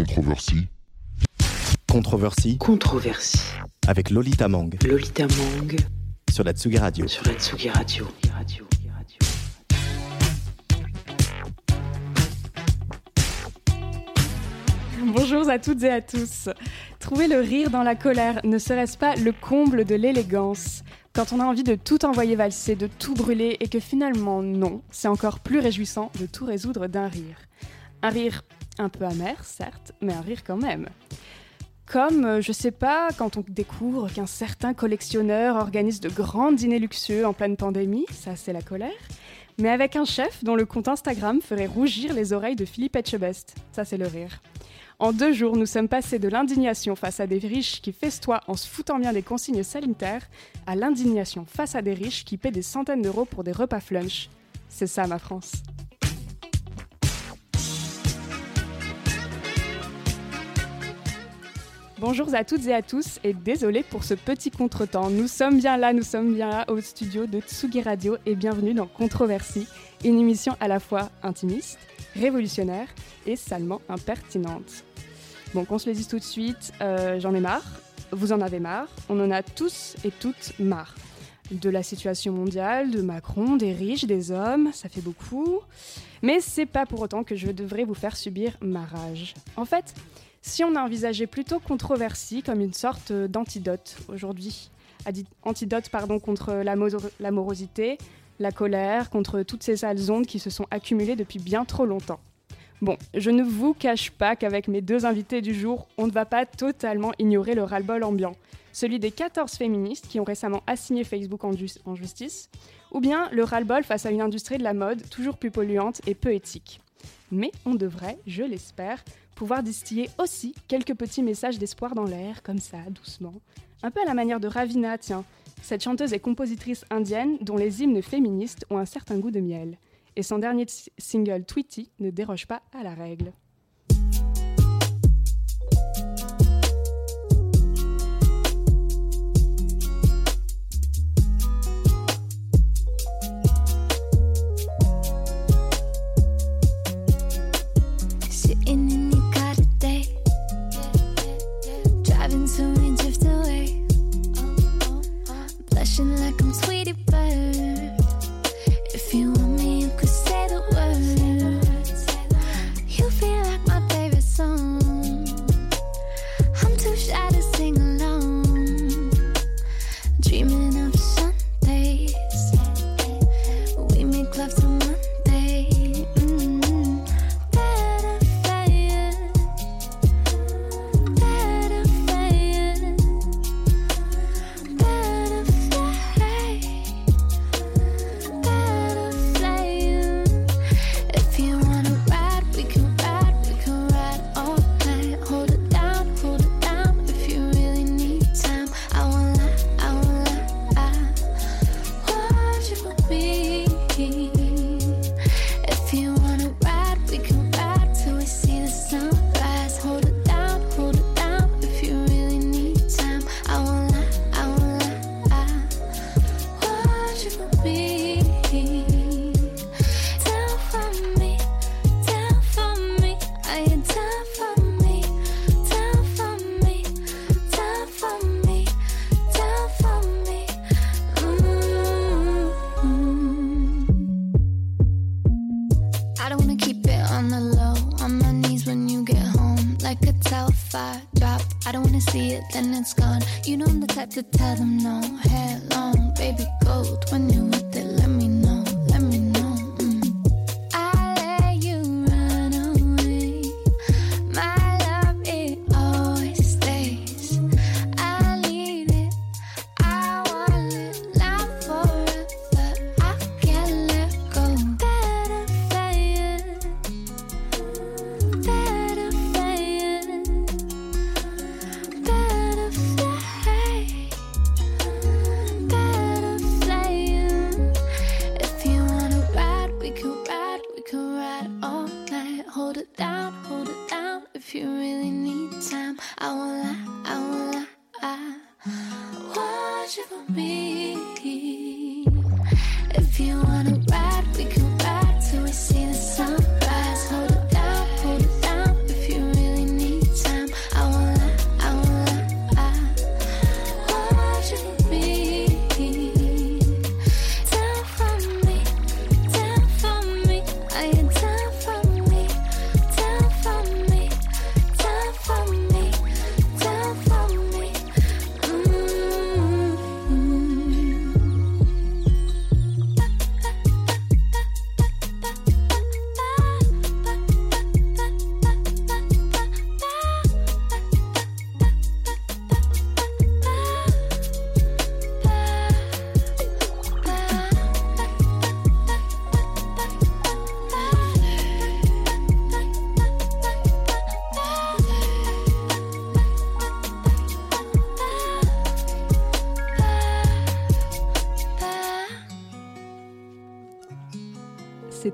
Controversie. Controversie Controversie. avec Lolita Mang Lolita Mang sur la Tsugi Radio. sur la Tsugi Radio. Radio. Bonjour à toutes et à tous. Trouver le rire dans la colère ne serait-ce pas le comble de l'élégance? Quand on a envie de tout envoyer valser, de tout brûler et que finalement non, c'est encore plus réjouissant de tout résoudre d'un rire. Un rire un peu amer, certes, mais un rire quand même. Comme, euh, je sais pas, quand on découvre qu'un certain collectionneur organise de grands dîners luxueux en pleine pandémie, ça c'est la colère, mais avec un chef dont le compte Instagram ferait rougir les oreilles de Philippe Etchebest, ça c'est le rire. En deux jours, nous sommes passés de l'indignation face à des riches qui festoient en se foutant bien des consignes sanitaires à l'indignation face à des riches qui paient des centaines d'euros pour des repas flunch. C'est ça ma France. Bonjour à toutes et à tous et désolé pour ce petit contretemps. Nous sommes bien là, nous sommes bien là au studio de Tsugi Radio et bienvenue dans Controversie, une émission à la fois intimiste, révolutionnaire et salement impertinente. Bon, qu'on se le dise tout de suite, euh, j'en ai marre, vous en avez marre, on en a tous et toutes marre. De la situation mondiale, de Macron, des riches, des hommes, ça fait beaucoup. Mais c'est pas pour autant que je devrais vous faire subir ma rage. En fait, si on a envisagé plutôt controversie comme une sorte d'antidote aujourd'hui, antidote contre la, moso- la colère, contre toutes ces sales ondes qui se sont accumulées depuis bien trop longtemps. Bon, je ne vous cache pas qu'avec mes deux invités du jour, on ne va pas totalement ignorer le ras-le-bol ambiant, celui des 14 féministes qui ont récemment assigné Facebook en, en justice, ou bien le ras-le-bol face à une industrie de la mode toujours plus polluante et peu éthique. Mais on devrait, je l'espère, pouvoir distiller aussi quelques petits messages d'espoir dans l'air, comme ça, doucement. Un peu à la manière de Ravina, tiens, cette chanteuse et compositrice indienne dont les hymnes féministes ont un certain goût de miel. Et son dernier single Tweety ne déroge pas à la règle.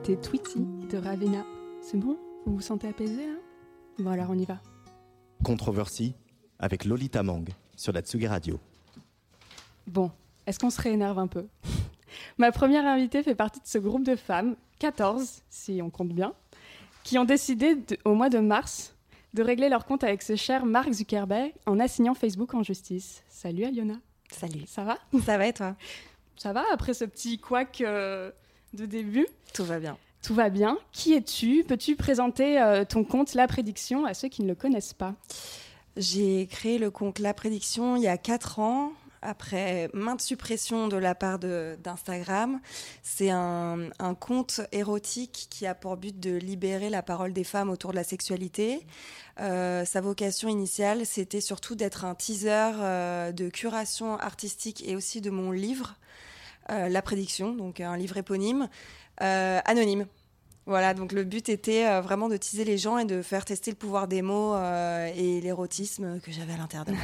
C'était Tweety de Ravena. C'est bon? Vous vous sentez apaisé là? Bon alors on y va. Controversy avec Lolita Mang sur la Tsugi Radio. Bon, est-ce qu'on se réénerve un peu? Ma première invitée fait partie de ce groupe de femmes, 14 si on compte bien, qui ont décidé de- au mois de mars de régler leur compte avec ce cher Mark Zuckerberg en assignant Facebook en justice. Salut Aliona, Salut. ça va? Ça va et toi? Ça va après ce petit couac euh, de début Tout va bien. Tout va bien. Qui es-tu? Peux-tu présenter euh, ton compte La Prédiction à ceux qui ne le connaissent pas? J'ai créé le compte La Prédiction il y a 4 ans, après maintes suppressions de la part d'Instagram. C'est un, un compte érotique qui a pour but de libérer la parole des femmes autour de la sexualité. Euh, sa vocation initiale, c'était surtout d'être un teaser euh, de curation artistique et aussi de mon livre, La Prédiction, donc un livre éponyme, euh, anonyme. Voilà, donc le but était euh, vraiment de teaser les gens et de faire tester le pouvoir des mots euh, et l'érotisme que j'avais à l'intérieur de moi.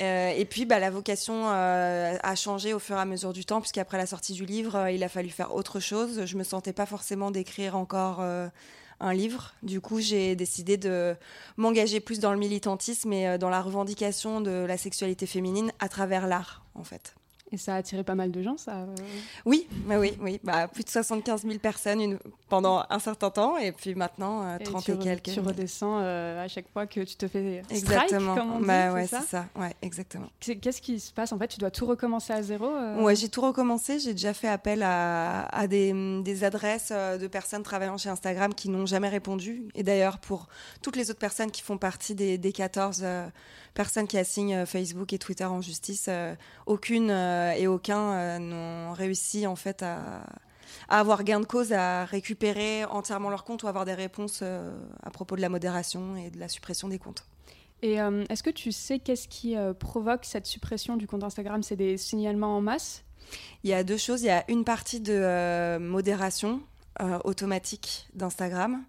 Euh, et puis, bah, la vocation euh, a changé au fur et à mesure du temps, puisqu'après la sortie du livre, euh, il a fallu faire autre chose. Je me sentais pas forcément d'écrire encore euh, un livre. Du coup, j'ai décidé de m'engager plus dans le militantisme et euh, dans la revendication de la sexualité féminine à travers l'art, en fait. Et ça a attiré pas mal de gens, ça. euh. Oui, bah oui, oui. Bah, plus de 75 000 personnes une- pendant un certain temps, et puis maintenant, euh, Et 30 tu, et, quelques. tu redescends euh, à chaque fois que tu te fais strike, Exactement. comme on dit, bah ouais, c'est ça. Ouais, exactement. Qu'est-ce qui se passe En fait, tu dois tout recommencer à zéro euh Ouais, j'ai tout recommencé. J'ai déjà fait appel à, à des, des adresses euh, de personnes travaillant chez Instagram qui n'ont jamais répondu. Et d'ailleurs, pour toutes les autres personnes qui font partie des, des 14 euh, personnes qui assignent euh, Facebook et Twitter en justice, euh, aucune euh, et aucun n'ont réussi en fait à, à avoir gain de cause, à récupérer entièrement leur compte ou avoir des réponses euh, à propos de la modération et de la suppression des comptes. Et euh, est-ce que tu sais qu'est-ce qui euh, provoque cette suppression du compte Instagram? C'est des signalements en masse? Il y a deux choses. Il y a une partie de modération automatique d'Instagram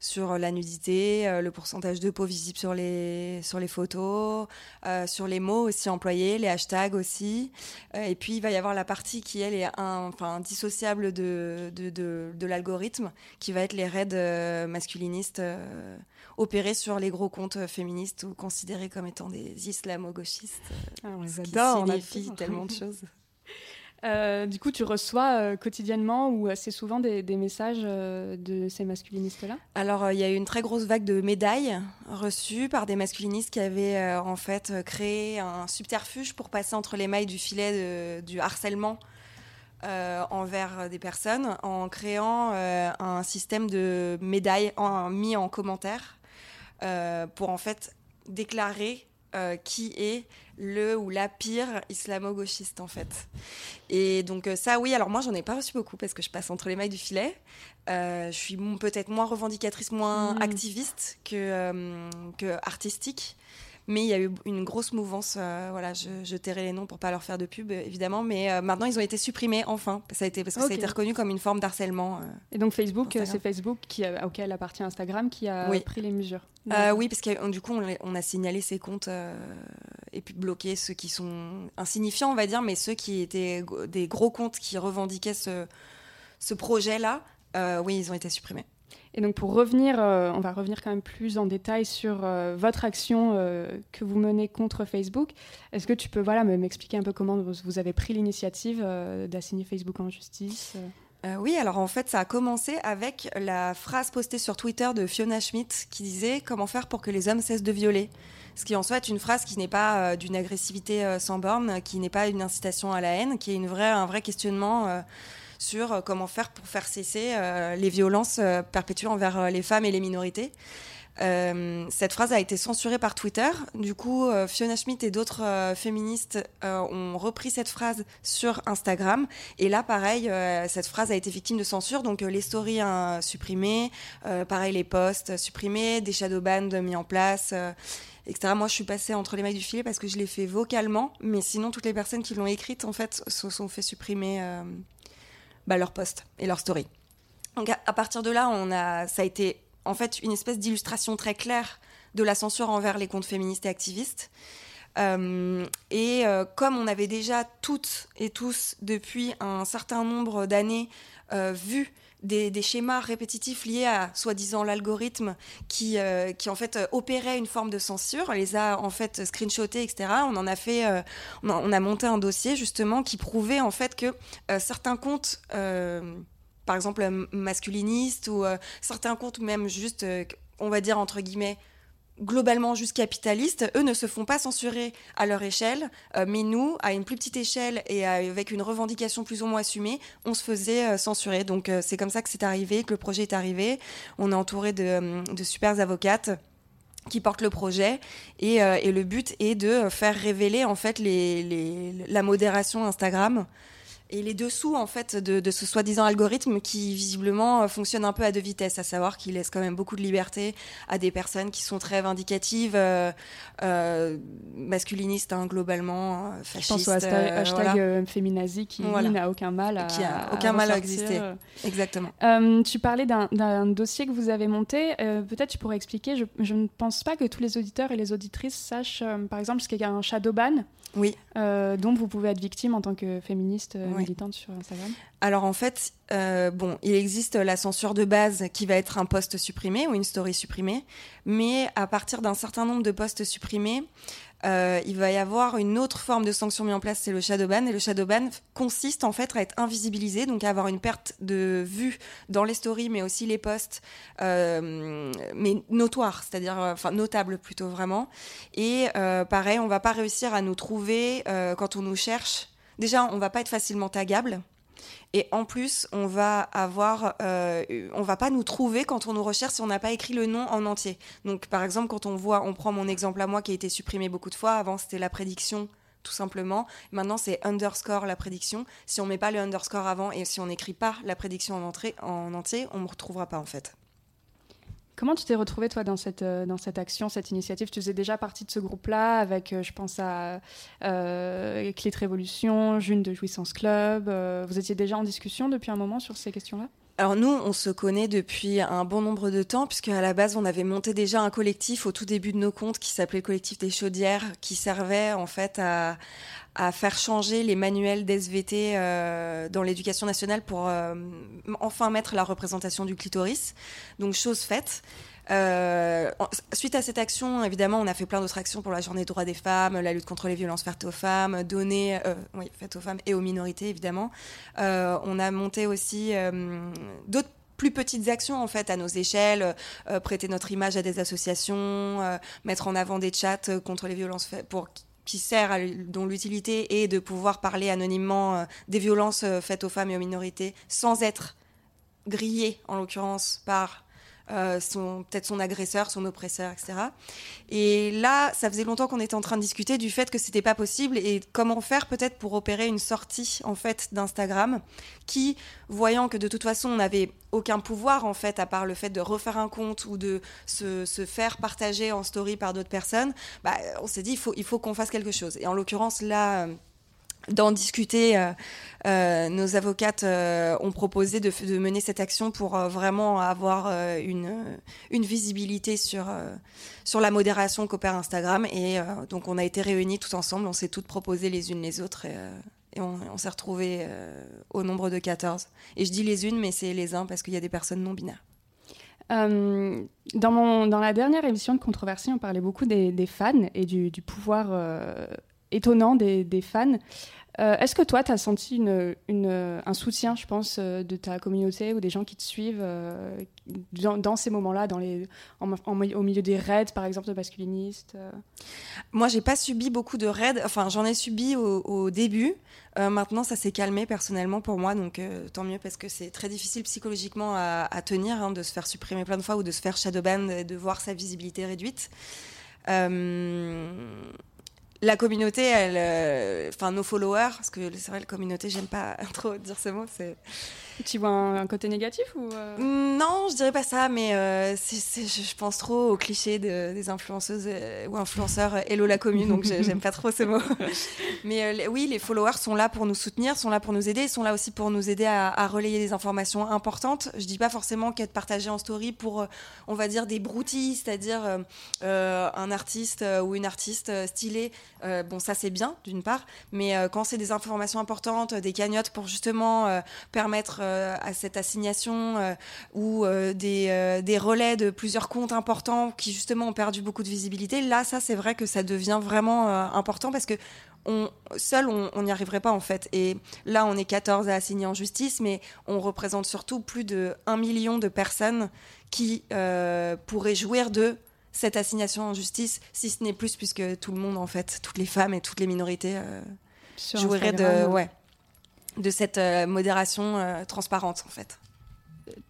sur la nudité, euh, le pourcentage de peau visible sur les, sur les photos, euh, sur les mots aussi employés, les hashtags aussi. Euh, et puis, il va y avoir la partie qui, elle, est un, enfin, dissociable de, de, de, de l'algorithme, qui va être les raids euh, masculinistes euh, opérés sur les gros comptes féministes ou considérés comme étant des islamo-gauchistes, ah, on les adore, on adore. tellement de choses. Euh, du coup, tu reçois euh, quotidiennement ou assez souvent des, messages euh, de ces masculinistes-là? Alors, il y a eu une très grosse vague de médailles reçues par des masculinistes qui avaient en fait créé un subterfuge pour passer entre les mailles du filet du harcèlement envers des personnes en créant un système de médailles mis en commentaire pour en fait déclarer euh, qui est le ou la pire islamo-gauchiste en fait. Et donc euh, ça oui, alors moi j'en ai pas reçu beaucoup parce que je passe entre les mailles du filet. Euh, je suis peut-être moins revendicatrice, moins Mhm. activiste que, euh, que artistique. Mais il y a eu une grosse mouvance. euh, voilà, je, je tairai les noms pour pas leur faire de pub, évidemment. Mais euh, maintenant, ils ont été supprimés, enfin. Ça a été, parce que ça a été reconnu comme une forme d'harcèlement. euh. Et donc Facebook, euh, c'est Facebook qui, a- auquel appartient Instagram qui a Oui. pris les mesures. Euh, oui, parce que euh, du coup, on, a signalé ces comptes euh, et puis bloqué ceux qui sont insignifiants, on va dire, mais ceux qui étaient des gros comptes qui revendiquaient ce, ce projet-là, euh, oui, ils ont été supprimés. Et donc pour revenir, euh, on va revenir quand même plus en détail sur euh, votre action euh, que vous menez contre Facebook. Est-ce que tu peux voilà, me- m'expliquer un peu comment vous, avez pris l'initiative d'assigner Facebook en justice oui, alors en fait, ça a commencé avec la phrase postée sur Twitter de Fiona Schmidt qui disait Comment faire pour que les hommes cessent de violer? Ce qui en soit une phrase qui n'est pas d'une agressivité sans borne, qui n'est pas une incitation à la haine, qui est une vraie, un vrai questionnement sur euh, comment faire pour faire cesser euh, les violences euh, perpétuées envers les femmes et les minorités. Cette phrase a été censurée par Twitter. Du coup, Fiona Schmidt et d'autres féministes ont repris cette phrase sur Instagram. Et là, pareil, cette phrase a été victime de censure. Donc, les stories hein, supprimées, pareil, les posts supprimés, des shadow bans mis en place. etc. Moi, je suis passée entre les mailles du filet parce que je l'ai fait vocalement, mais sinon, toutes les personnes qui l'ont écrite, en fait, se sont fait supprimer bah, leurs posts et leurs stories. Donc, à, à partir de là, on a, ça a été en fait une espèce d'illustration très claire de la censure envers les comptes féministes et activistes. Euh, et euh, comme on avait déjà toutes et tous depuis un certain nombre d'années euh, vu des, schémas répétitifs liés à soi-disant l'algorithme qui, euh, qui en fait euh, opérait une forme de censure, les a en fait screenshotés, etc. On en a fait, euh, on, a, on a monté un dossier justement qui prouvait en fait que certains comptes, par exemple masculinistes ou certains comptes même juste, on va dire entre guillemets globalement juste capitalistes, eux ne se font pas censurer à leur échelle, euh, mais nous, à une plus petite échelle et avec une revendication plus ou moins assumée, on se faisait euh, censurer. Donc euh, c'est comme ça que c'est arrivé, que le projet est arrivé. On est entouré de, de super avocates qui portent le projet et, et le but est de faire révéler en fait les, les- la modération Instagram et les dessous en fait de, de ce soi-disant algorithme qui visiblement euh, fonctionne un peu à deux vitesses, à savoir qu'il laisse quand même beaucoup de liberté à des personnes qui sont très vindicatives, euh, euh, masculinistes hein, globalement, euh, Je fascistes. pense au hashtag, euh, hashtag, voilà. féminazi qui Voilà. n'a aucun mal à Qui a aucun mal à exister. Exactement. Tu parlais d'un- dossier que vous avez monté. Peut-être tu pourrais expliquer. Je, je ne pense pas que tous les auditeurs et les auditrices sachent, par exemple, ce qu'est un shadow ban, Oui. euh, dont vous pouvez être victime en tant que féministe euh, Oui. militante sur Instagram. Alors en fait, euh, bon, il existe la censure de base qui va être un post supprimé ou une story supprimée, mais à partir d'un certain nombre de posts supprimés, euh, il va y avoir une autre forme de sanction mise en place, c'est le shadowban. Et le shadowban consiste en fait à être invisibilisé, donc à avoir une perte de vue dans les stories, mais aussi les posts, euh, mais notoire, c'est-à-dire, euh, enfin notable plutôt vraiment. Et pareil, on va pas réussir à nous trouver quand on nous cherche. Déjà, on va pas être facilement tagable. Et en plus, on va avoir, euh, on va pas nous trouver quand on nous recherche si on n'a pas écrit le nom en entier. Donc, par exemple, quand on voit, on prend mon exemple à moi qui a été supprimé beaucoup de fois. Avant, c'était la prédiction, tout simplement. Maintenant, c'est underscore la prédiction. Si on met pas le underscore avant et si on n'écrit pas la prédiction en, entrée, en entier, on me retrouvera pas en fait. Comment tu t'es retrouvée, toi, dans cette, euh, action, cette initiative? Tu faisais déjà partie de ce groupe-là, avec, euh, je pense à euh, Clit Révolution, June de Jouissance Club. euh, vous étiez déjà en discussion depuis un moment sur ces questions-là? Alors nous, on se connaît depuis un bon nombre de temps, puisque à la base, on avait monté déjà un collectif au tout début de nos comptes qui s'appelait le collectif des chaudières, qui servait en fait à, à faire changer les manuels d'SVT euh, dans l'éducation nationale pour euh, enfin mettre la représentation du clitoris. Donc chose faite. Euh, suite à cette action, évidemment, on a fait plein d'autres actions pour la journée des droits des femmes, la lutte contre les violences faites aux femmes, donner, euh, oui, faites aux femmes et aux minorités, évidemment. Euh, on a monté aussi euh, d'autres plus petites actions en fait à nos échelles, euh, prêter notre image à des associations, euh, mettre en avant des chats contre les violences faites pour qui sert dont l'utilité est de pouvoir parler anonymement euh, des violences euh, faites aux femmes et aux minorités sans être grillé en l'occurrence par euh, son peut-être son agresseur, son oppresseur, etc. Et là, ça faisait longtemps qu'on était en train de discuter du fait que c'était pas possible et comment faire peut-être pour opérer une sortie en fait d'Instagram qui, voyant que de toute façon on n'avait aucun pouvoir en fait à part le fait de refaire un compte ou de se, se faire partager en story par d'autres personnes, bah, on s'est dit il faut il faut qu'on fasse quelque chose. Et en l'occurrence là. D'en discuter, euh, euh, nos avocates euh, ont proposé de, mener cette action pour vraiment avoir une, visibilité sur, sur la modération qu'opère Instagram. Et donc on a été réunis tous ensemble, on s'est toutes proposées les unes les autres et, on, s'est retrouvés au nombre de 14. Et je dis les unes, mais c'est les uns parce qu'il y a des personnes non binaires. Dans, mon, dans la dernière émission de Controversie, on parlait beaucoup des, fans et du, pouvoir étonnant des, fans. Euh, Est-ce que toi, tu as senti un soutien, je pense, euh, de ta communauté ou des gens qui te suivent euh, dans, ces moments-là, en- en- au milieu des raids, par exemple, de masculinistes euh? Moi, j'ai pas subi beaucoup de raids. Enfin, j'en ai subi au, début. Maintenant, ça s'est calmé personnellement pour moi, donc tant mieux parce que c'est très difficile psychologiquement à, tenir, hein, de se faire supprimer plein de fois ou de se faire shadowban, de voir sa visibilité réduite. La communauté, elle, euh, enfin nos followers, parce que c'est vrai, la communauté, j'aime pas trop dire ce mot, c'est Tu vois un, un côté négatif ou euh non, je dirais pas ça, mais euh, je je pense trop au cliché de- des influenceuses euh, ou influenceurs Hello la commune, donc j'ai- j'aime pas trop ce mot. mais les- oui, les followers sont là pour nous soutenir, sont là pour nous aider, ils sont là aussi pour nous aider à, à relayer des informations importantes. Je dis pas forcément qu'être partagé en story pour, on va dire, des broutilles, c'est-à-dire un artiste ou une artiste stylée. bon, ça c'est bien d'une part, mais quand c'est des informations importantes, des cagnottes pour justement permettre à cette assignation euh, ou euh, des, euh, des relais de plusieurs comptes importants qui justement ont perdu beaucoup de visibilité, là, ça, c'est vrai que ça devient vraiment euh, important parce que on, seul, on n'y arriverait pas en fait. Et là, on est 14 à assigner en justice, mais on représente surtout plus de 1 million de personnes qui euh, pourraient jouir de cette assignation en justice, si ce n'est plus, puisque tout le monde, en fait, toutes les femmes et toutes les minorités euh, Sur jouiraient de, Instagram. ouais, de cette euh, modération euh, transparente, en fait.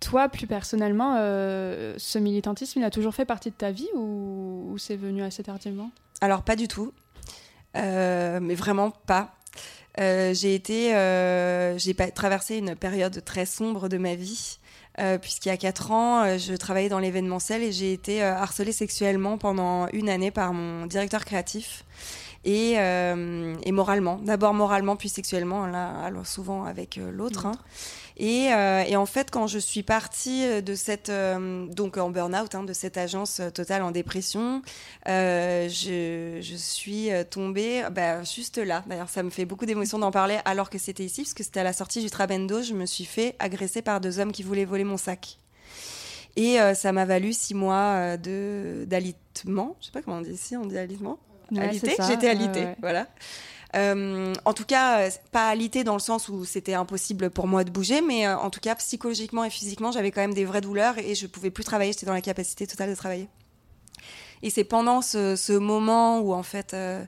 Toi, plus personnellement, euh, ce militantisme, il a toujours fait partie de ta vie ou, ou c'est venu assez tardivement? Alors, pas du tout. Mais vraiment pas. Euh, j'ai été, euh, j'ai traversé une période très sombre de ma vie, euh, puisqu'il y a quatre ans, je travaillais dans l'événementiel et j'ai été harcelée sexuellement pendant une année par mon directeur créatif. Et, euh, et moralement, d'abord moralement puis sexuellement, là, souvent avec euh, l'autre. hein. Et, euh, et en fait, quand je suis partie de cette, donc en burn-out, hein, de cette agence totale en dépression, je, je suis tombée bah, juste là. D'ailleurs, ça me fait beaucoup d'émotion d'en parler alors que c'était ici, parce que c'était à la sortie du Trabendo. Je me suis fait agresser par deux hommes qui voulaient voler mon sac. Et euh, ça m'a valu six mois euh, de d'alitement. Je sais pas comment on dit ici, on dit alitement. Ouais, j'étais Ouais, alitée, ouais. voilà. Euh, en tout cas, euh, pas alité dans le sens où c'était impossible pour moi de bouger, mais euh, en tout cas psychologiquement et physiquement, j'avais quand même des vraies douleurs et je pouvais plus travailler. J'étais dans la capacité totale de travailler. Et c'est pendant ce, ce moment où en fait, euh,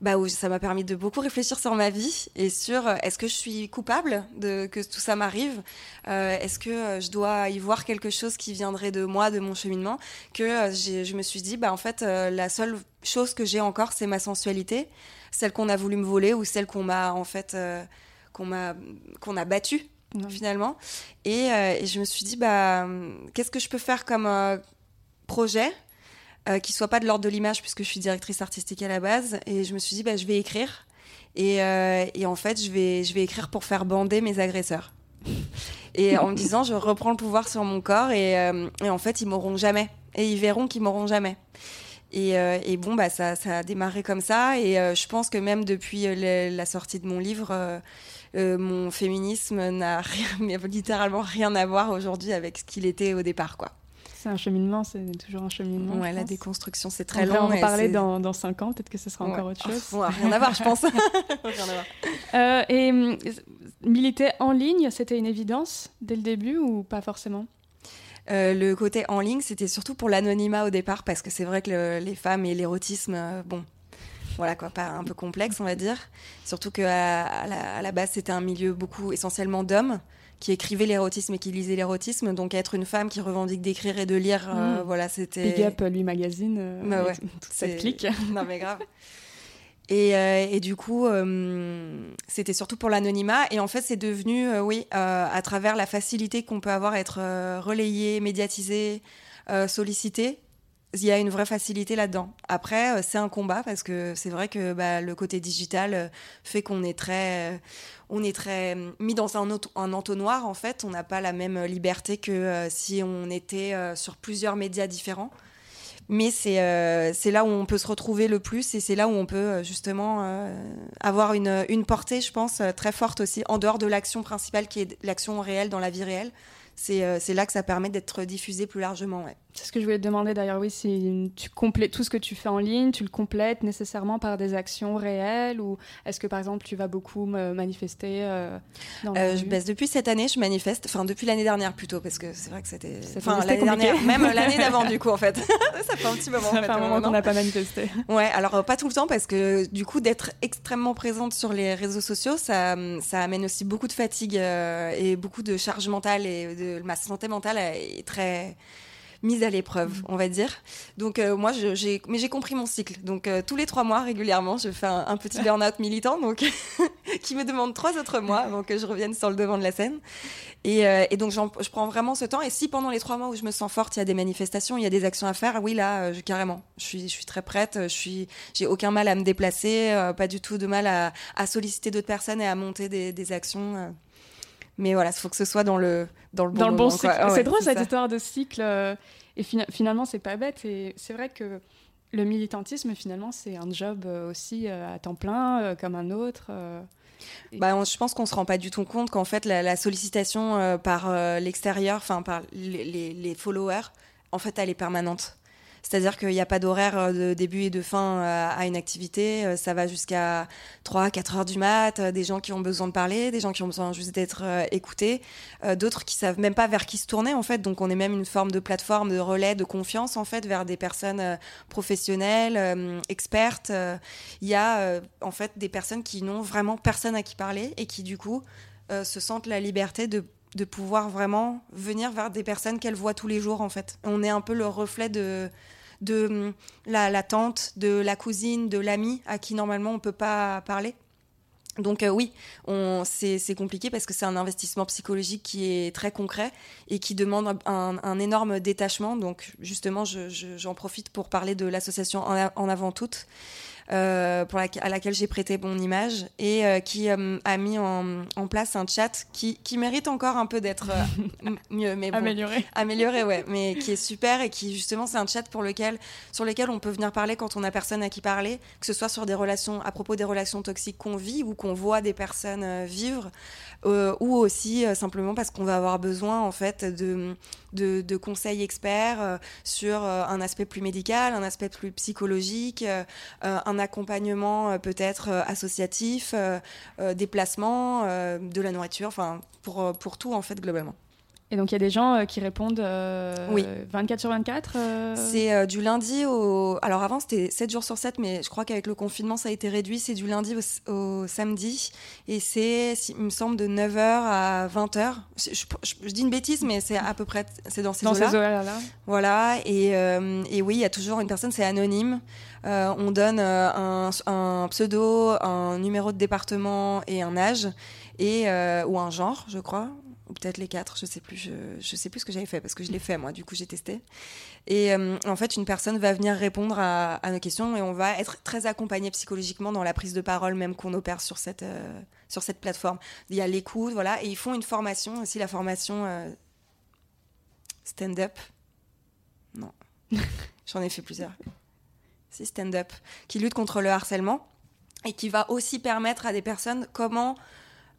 bah, où ça m'a permis de beaucoup réfléchir sur ma vie et sur euh, est-ce que je suis coupable de que tout ça m'arrive, Euh, est-ce que euh, je dois y voir quelque chose qui viendrait de moi, de mon cheminement, que euh, je me suis dit bah en fait euh, la seule chose que j'ai encore c'est ma sensualité, celle qu'on a voulu me voler ou celle qu'on m'a en fait euh, qu'on m'a qu'on a battue finalement. Et, et je me suis dit, bah, qu'est-ce que je peux faire comme projet euh, qui soit pas de l'ordre de l'image, puisque je suis directrice artistique à la base. Et je me suis dit, bah, je vais écrire. Et, euh, et en fait, je vais, je vais écrire pour faire bander mes agresseurs. Et en me disant, je reprends le pouvoir sur mon corps et, euh, et en fait, ils m'auront jamais. Et ils verront qu'ils m'auront jamais. Et, euh, et bon, bah, ça, ça a démarré comme ça. Et euh, je pense que même depuis euh, la sortie de mon livre, euh, mon féminisme n'a littéralement rien à voir aujourd'hui avec ce qu'il était au départ, quoi. C'est un cheminement, c'est toujours un cheminement. Ouais, la déconstruction, c'est On très long. en et reparler c'est- dans, dans 5 ans, peut-être que ce sera encore autre chose. Oh, rien à voir, je pense. rien à voir. Euh, et hum, militer en ligne, c'était une évidence dès le début ou pas forcément? Euh, le côté en ligne, c'était surtout pour l'anonymat au départ, parce que c'est vrai que le- les femmes et l'érotisme, euh, bon, voilà quoi, pas un peu complexe, on va dire. Surtout qu'à à la, à la base, c'était un milieu beaucoup essentiellement d'hommes qui écrivaient l'érotisme et qui lisaient l'érotisme. Donc être une femme qui revendique d'écrire et de lire, euh, Mm. voilà, c'était. Big Up, lui magazine, euh, Bah ouais, toute cette clique. non mais grave. Et, euh, et du coup, euh, c'était surtout pour l'anonymat. Et en fait, c'est devenu, euh, oui, euh, à travers la facilité qu'on peut avoir à être euh, relayé, médiatisé, euh, sollicité. Il y a une vraie facilité là-dedans. Après, euh, c'est un combat parce que c'est vrai que bah, le côté digital euh, fait qu'on est très, euh, on est très mis dans un, entonnoir. En fait, on n'a pas la même liberté que si on était sur plusieurs médias différents. Mais c'est euh, là où on peut se retrouver le plus et c'est là où on peut justement avoir une, une portée, je pense, très forte aussi, en dehors de l'action principale qui est l'action réelle dans la vie réelle. C'est là que ça permet d'être diffusé plus largement. C'est ce que je voulais te demander d'ailleurs, oui, si tu complètes tout ce que tu fais en ligne, tu le complètes nécessairement par des actions réelles ou est-ce que par exemple tu vas beaucoup me manifester euh, dans Euh, je baisse depuis cette année, je manifeste, enfin depuis l'année dernière plutôt, parce que c'est vrai que c'était. Enfin, l'année dernière, même l'année d'avant du coup en fait. ça fait un petit moment. en Ça fait, fait un moment qu'on n'a pas manifesté. Ouais, alors euh, pas tout le temps parce que du coup d'être extrêmement présente sur les réseaux sociaux, ça, ça amène aussi beaucoup de fatigue et beaucoup de charge mentale et de ma santé mentale est très mise à l'épreuve, on va dire. Donc euh, moi, j'ai, mais j'ai compris mon cycle. Donc euh, tous les trois mois régulièrement, je fais un, un petit burn-out militant, donc qui me demande trois autres mois avant que je revienne sur le devant de la scène. Et, euh, et donc je prends vraiment ce temps. Et si pendant les trois mois où je me sens forte, il y a des manifestations, il y a des actions à faire, oui là, je, carrément, je suis, je suis très prête. Je suis, j'ai aucun mal à me déplacer, pas du tout de mal à, à solliciter d'autres personnes et à monter des, des actions. Mais voilà, il faut que ce soit dans le dans le bon, dans le bon moment, cycle. c'est drôle cette ça. histoire de cycle. euh, et fina- finalement, c'est pas bête. Et c'est vrai que le militantisme, finalement, c'est un job euh, aussi euh, à temps plein, comme un autre. Bah, on- je pense qu'on se rend pas du tout compte qu'en fait la, la sollicitation par l'extérieur, enfin par les, les- les followers, en fait elle est permanente. C'est-à-dire qu'il n'y a pas d'horaire euh, de début et de fin euh, à une activité. Euh, Ça va jusqu'à 3, 4 heures du mat. Des gens qui ont besoin de parler, des gens qui ont besoin juste d'être écoutés, d'autres qui savent même pas vers qui se tourner en fait. Donc on est même une forme de plateforme de relais de confiance en fait vers des personnes professionnelles, expertes. Il y a en fait des personnes qui n'ont vraiment personne à qui parler et qui du coup se sentent la liberté de de pouvoir vraiment venir vers des personnes qu'elles voient tous les jours en fait. On est un peu le reflet de de hum, la, tante, de la cousine, de l'ami à qui normalement on peut pas parler. Donc euh, oui, c'est compliqué parce que c'est un investissement psychologique qui est très concret et qui demande un, un énorme détachement. Donc justement, je- je- j'en profite pour parler de l'association en, en avant toute, euh, pour la- à laquelle j'ai prêté mon image et euh, qui euh, a mis en, en place un chat qui, qui mérite encore un peu d'être euh, mieux, mais bon, Amélioré. amélioré, ouais, mais qui est super et qui justement c'est un chat pour lequel, sur lequel on peut venir parler quand on a personne à qui parler, que ce soit sur des relations, à propos des relations toxiques qu'on vit ou qu'on voit des personnes vivre, euh, ou aussi euh, simplement parce qu'on va avoir besoin en fait de, de, de conseils experts euh, sur euh, un aspect plus médical, un aspect plus psychologique, euh, un accompagnement euh, peut-être euh, associatif, euh, des placements, de la nourriture, pour, pour tout en fait globalement. Et donc il y a des gens euh, qui répondent euh, Oui. 24 sur 24 euh, C'est du lundi au. Alors avant, c'était 7 jours sur 7, mais je crois qu'avec le confinement, ça a été réduit. C'est du lundi au, au samedi. Et c'est, il me semble, de 9h à 20h. Je, je- je- je dis une bêtise, mais c'est à peu près. C'est dans ces dans ces eaux-là. Voilà. Et, et oui, il y a toujours une personne, c'est anonyme. On donne un, un pseudo, un numéro de département et un âge. Et, euh, ou un genre, je crois. Ou peut-être les quatre, je sais plus. Je, je sais plus ce que j'avais fait parce que je l'ai fait moi. Du coup, j'ai testé. Et euh, en fait, une personne va venir répondre à, à nos questions et on va être très accompagné psychologiquement dans la prise de parole même qu'on opère sur cette, euh, sur cette plateforme. Il y a l'écoute, voilà, et ils font une formation aussi, la formation euh, stand-up. Non, j'en ai fait plusieurs. C'est stand-up, qui lutte contre le harcèlement et qui va aussi permettre à des personnes comment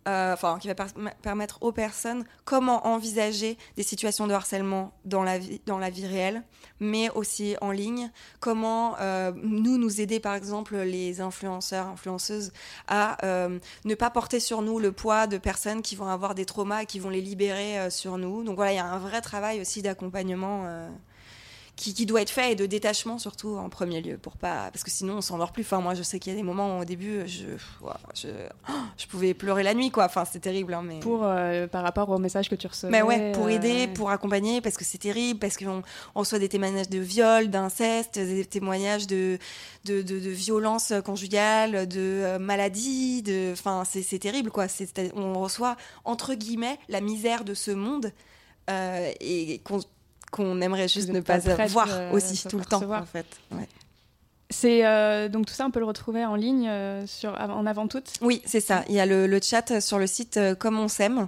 euh, qui va per- permettre aux personnes comment envisager des situations de harcèlement dans la vie, dans la vie réelle, mais aussi en ligne. Comment euh, nous nous aider, par exemple, les influenceurs, influenceuses, à euh, ne pas porter sur nous le poids de personnes qui vont avoir des traumas et qui vont les libérer sur nous. Donc voilà, il y a un vrai travail aussi d'accompagnement. Qui, qui doit être fait et de détachement surtout en premier lieu pour pas parce que sinon on s'endort plus enfin moi je sais qu'il y a des moments où, au début je je, je pouvais pleurer la nuit quoi enfin c'est terrible hein, mais Pour, euh, par rapport au message que tu recevais. mais ouais, pour euh, aider, pour accompagner, parce que c'est terrible, parce qu'on on reçoit des témoignages de viol, d'inceste, des témoignages de, de, de, de violence conjugale, de euh, maladie, de, enfin, c'est terrible, quoi. C'est- On reçoit, entre guillemets, la misère de ce monde euh, et qu'on qu'on aimerait juste ne pas voir euh, aussi tout le temps, en fait. Ouais. C'est euh, donc tout ça, on peut le retrouver en ligne euh, sur en avant toute. Oui, c'est ça. Il y a le, le chat sur le site euh, Comme on s'aime.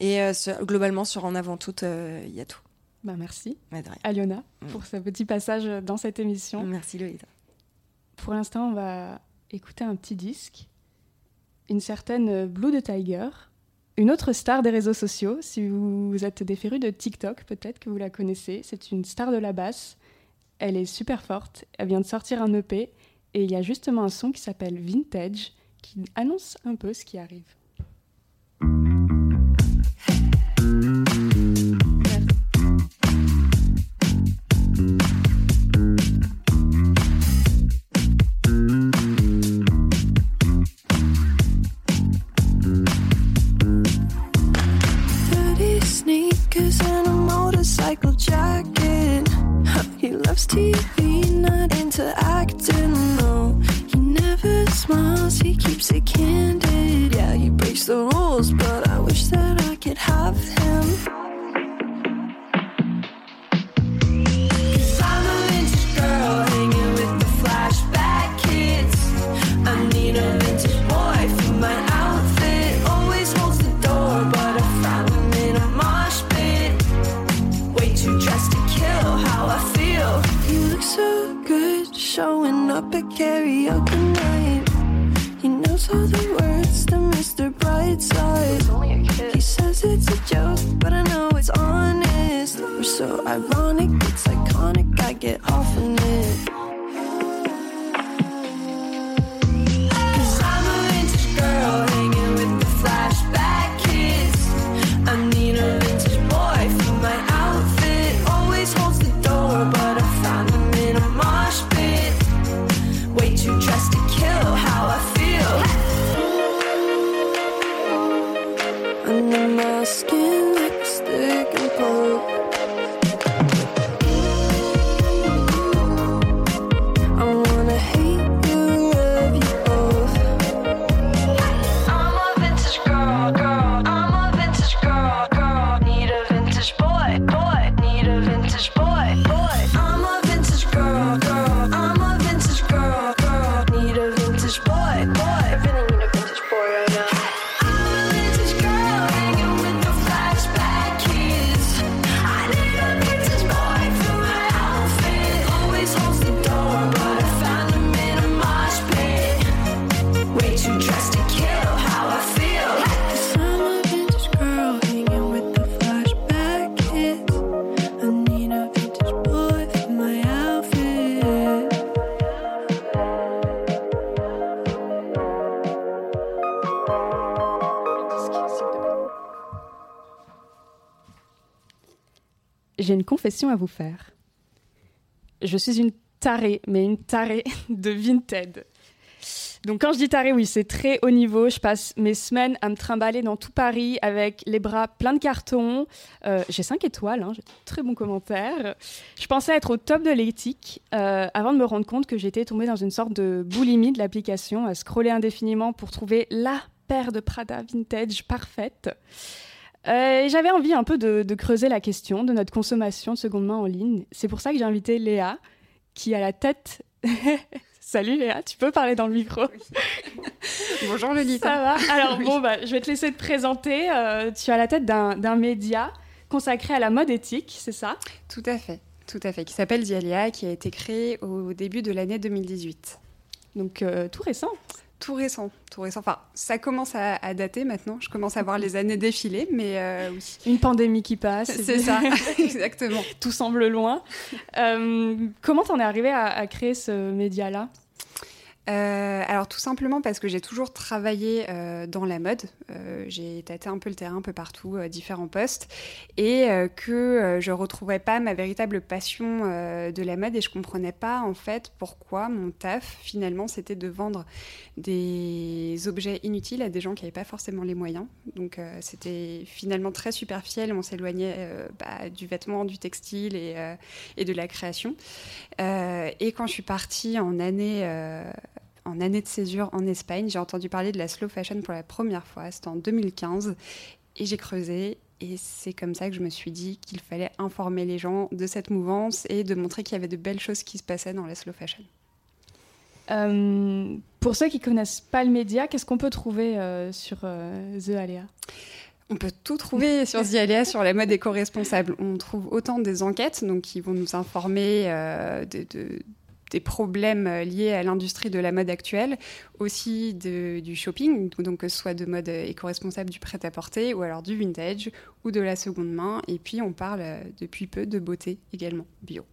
Et sur- globalement, sur En avant toute, il y a tout. Bah merci. Aliona, Mm. pour ce petit passage dans cette émission. Merci Loïda. Pour l'instant, on va écouter un petit disque. Une certaine Blue de Tiger. Une autre star des réseaux sociaux. Si vous êtes des de TikTok, peut-être que vous la connaissez. C'est une star de la basse. Elle est super forte. Elle vient de sortir un EP. Et il y a justement un son qui s'appelle Vintage qui annonce un peu ce qui arrive. tasty. skin like a stick and bone. J'ai une confession à vous faire. Je suis une tarée, mais une tarée de Vinted. Donc quand je dis tarée, oui, c'est très haut niveau. Je passe mes semaines à me trimballer dans tout Paris avec les bras pleins de cartons. Euh, j'ai 5 étoiles, hein, très bons commentaires. Je pensais être au top de l'éthique euh, avant de me rendre compte que j'étais tombée dans une sorte de boulimie de l'application, à scroller indéfiniment pour trouver la paire de Prada vintage parfaite. Euh, J'avais envie un peu de, de creuser la question de notre consommation de seconde main en ligne. C'est pour ça que j'ai invité Léa, qui a la tête. Salut Léa, tu peux parler dans le micro. Bonjour Lolita. Ça va Alors bon, bah, je vais te laisser te présenter. Euh, tu as la tête d'un d'un média consacré à la mode éthique, c'est ça? Tout à fait, tout à fait. Qui s'appelle Dialia, qui a été créé au début de l'année 2018. Donc euh, tout récent. Tout récent, tout récent. Enfin, ça commence à, à dater maintenant. Je commence à voir les années défiler, mais euh, oui. Une pandémie qui passe. C'est ça, exactement. Tout semble loin. Euh, comment t'en es arrivé à, à créer ce média-là? Euh, alors tout simplement parce que j'ai toujours travaillé euh, dans la mode. Euh, j'ai tâté un peu le terrain un peu partout, différents postes, et que je retrouvais pas ma véritable passion de la mode et je comprenais pas en fait pourquoi mon taf finalement c'était de vendre des objets inutiles à des gens qui n'avaient pas forcément les moyens. Donc c'était finalement très superficiel. On s'éloignait bah, du vêtement, du textile et, et de la création. Et quand je suis partie en année en année de césure en Espagne, j'ai entendu parler de la slow fashion pour la première fois. C'était en 2015. Et j'ai creusé. Et c'est comme ça que je me suis dit qu'il fallait informer les gens de cette mouvance et de montrer qu'il y avait de belles choses qui se passaient dans la slow fashion. Euh, Pour ceux qui connaissent pas le média, qu'est-ce qu'on peut trouver euh, sur euh, The Alea? On peut tout trouver sur The Alea, sur la mode éco-responsable. On trouve autant des enquêtes donc, qui vont nous informer euh, de, de- des problèmes euh, liés à l'industrie de la mode actuelle, aussi de- du shopping, donc que ce soit de mode éco-responsable du prêt-à-porter ou alors du vintage ou de la seconde main. Et puis on parle euh, depuis peu de beauté également, bio.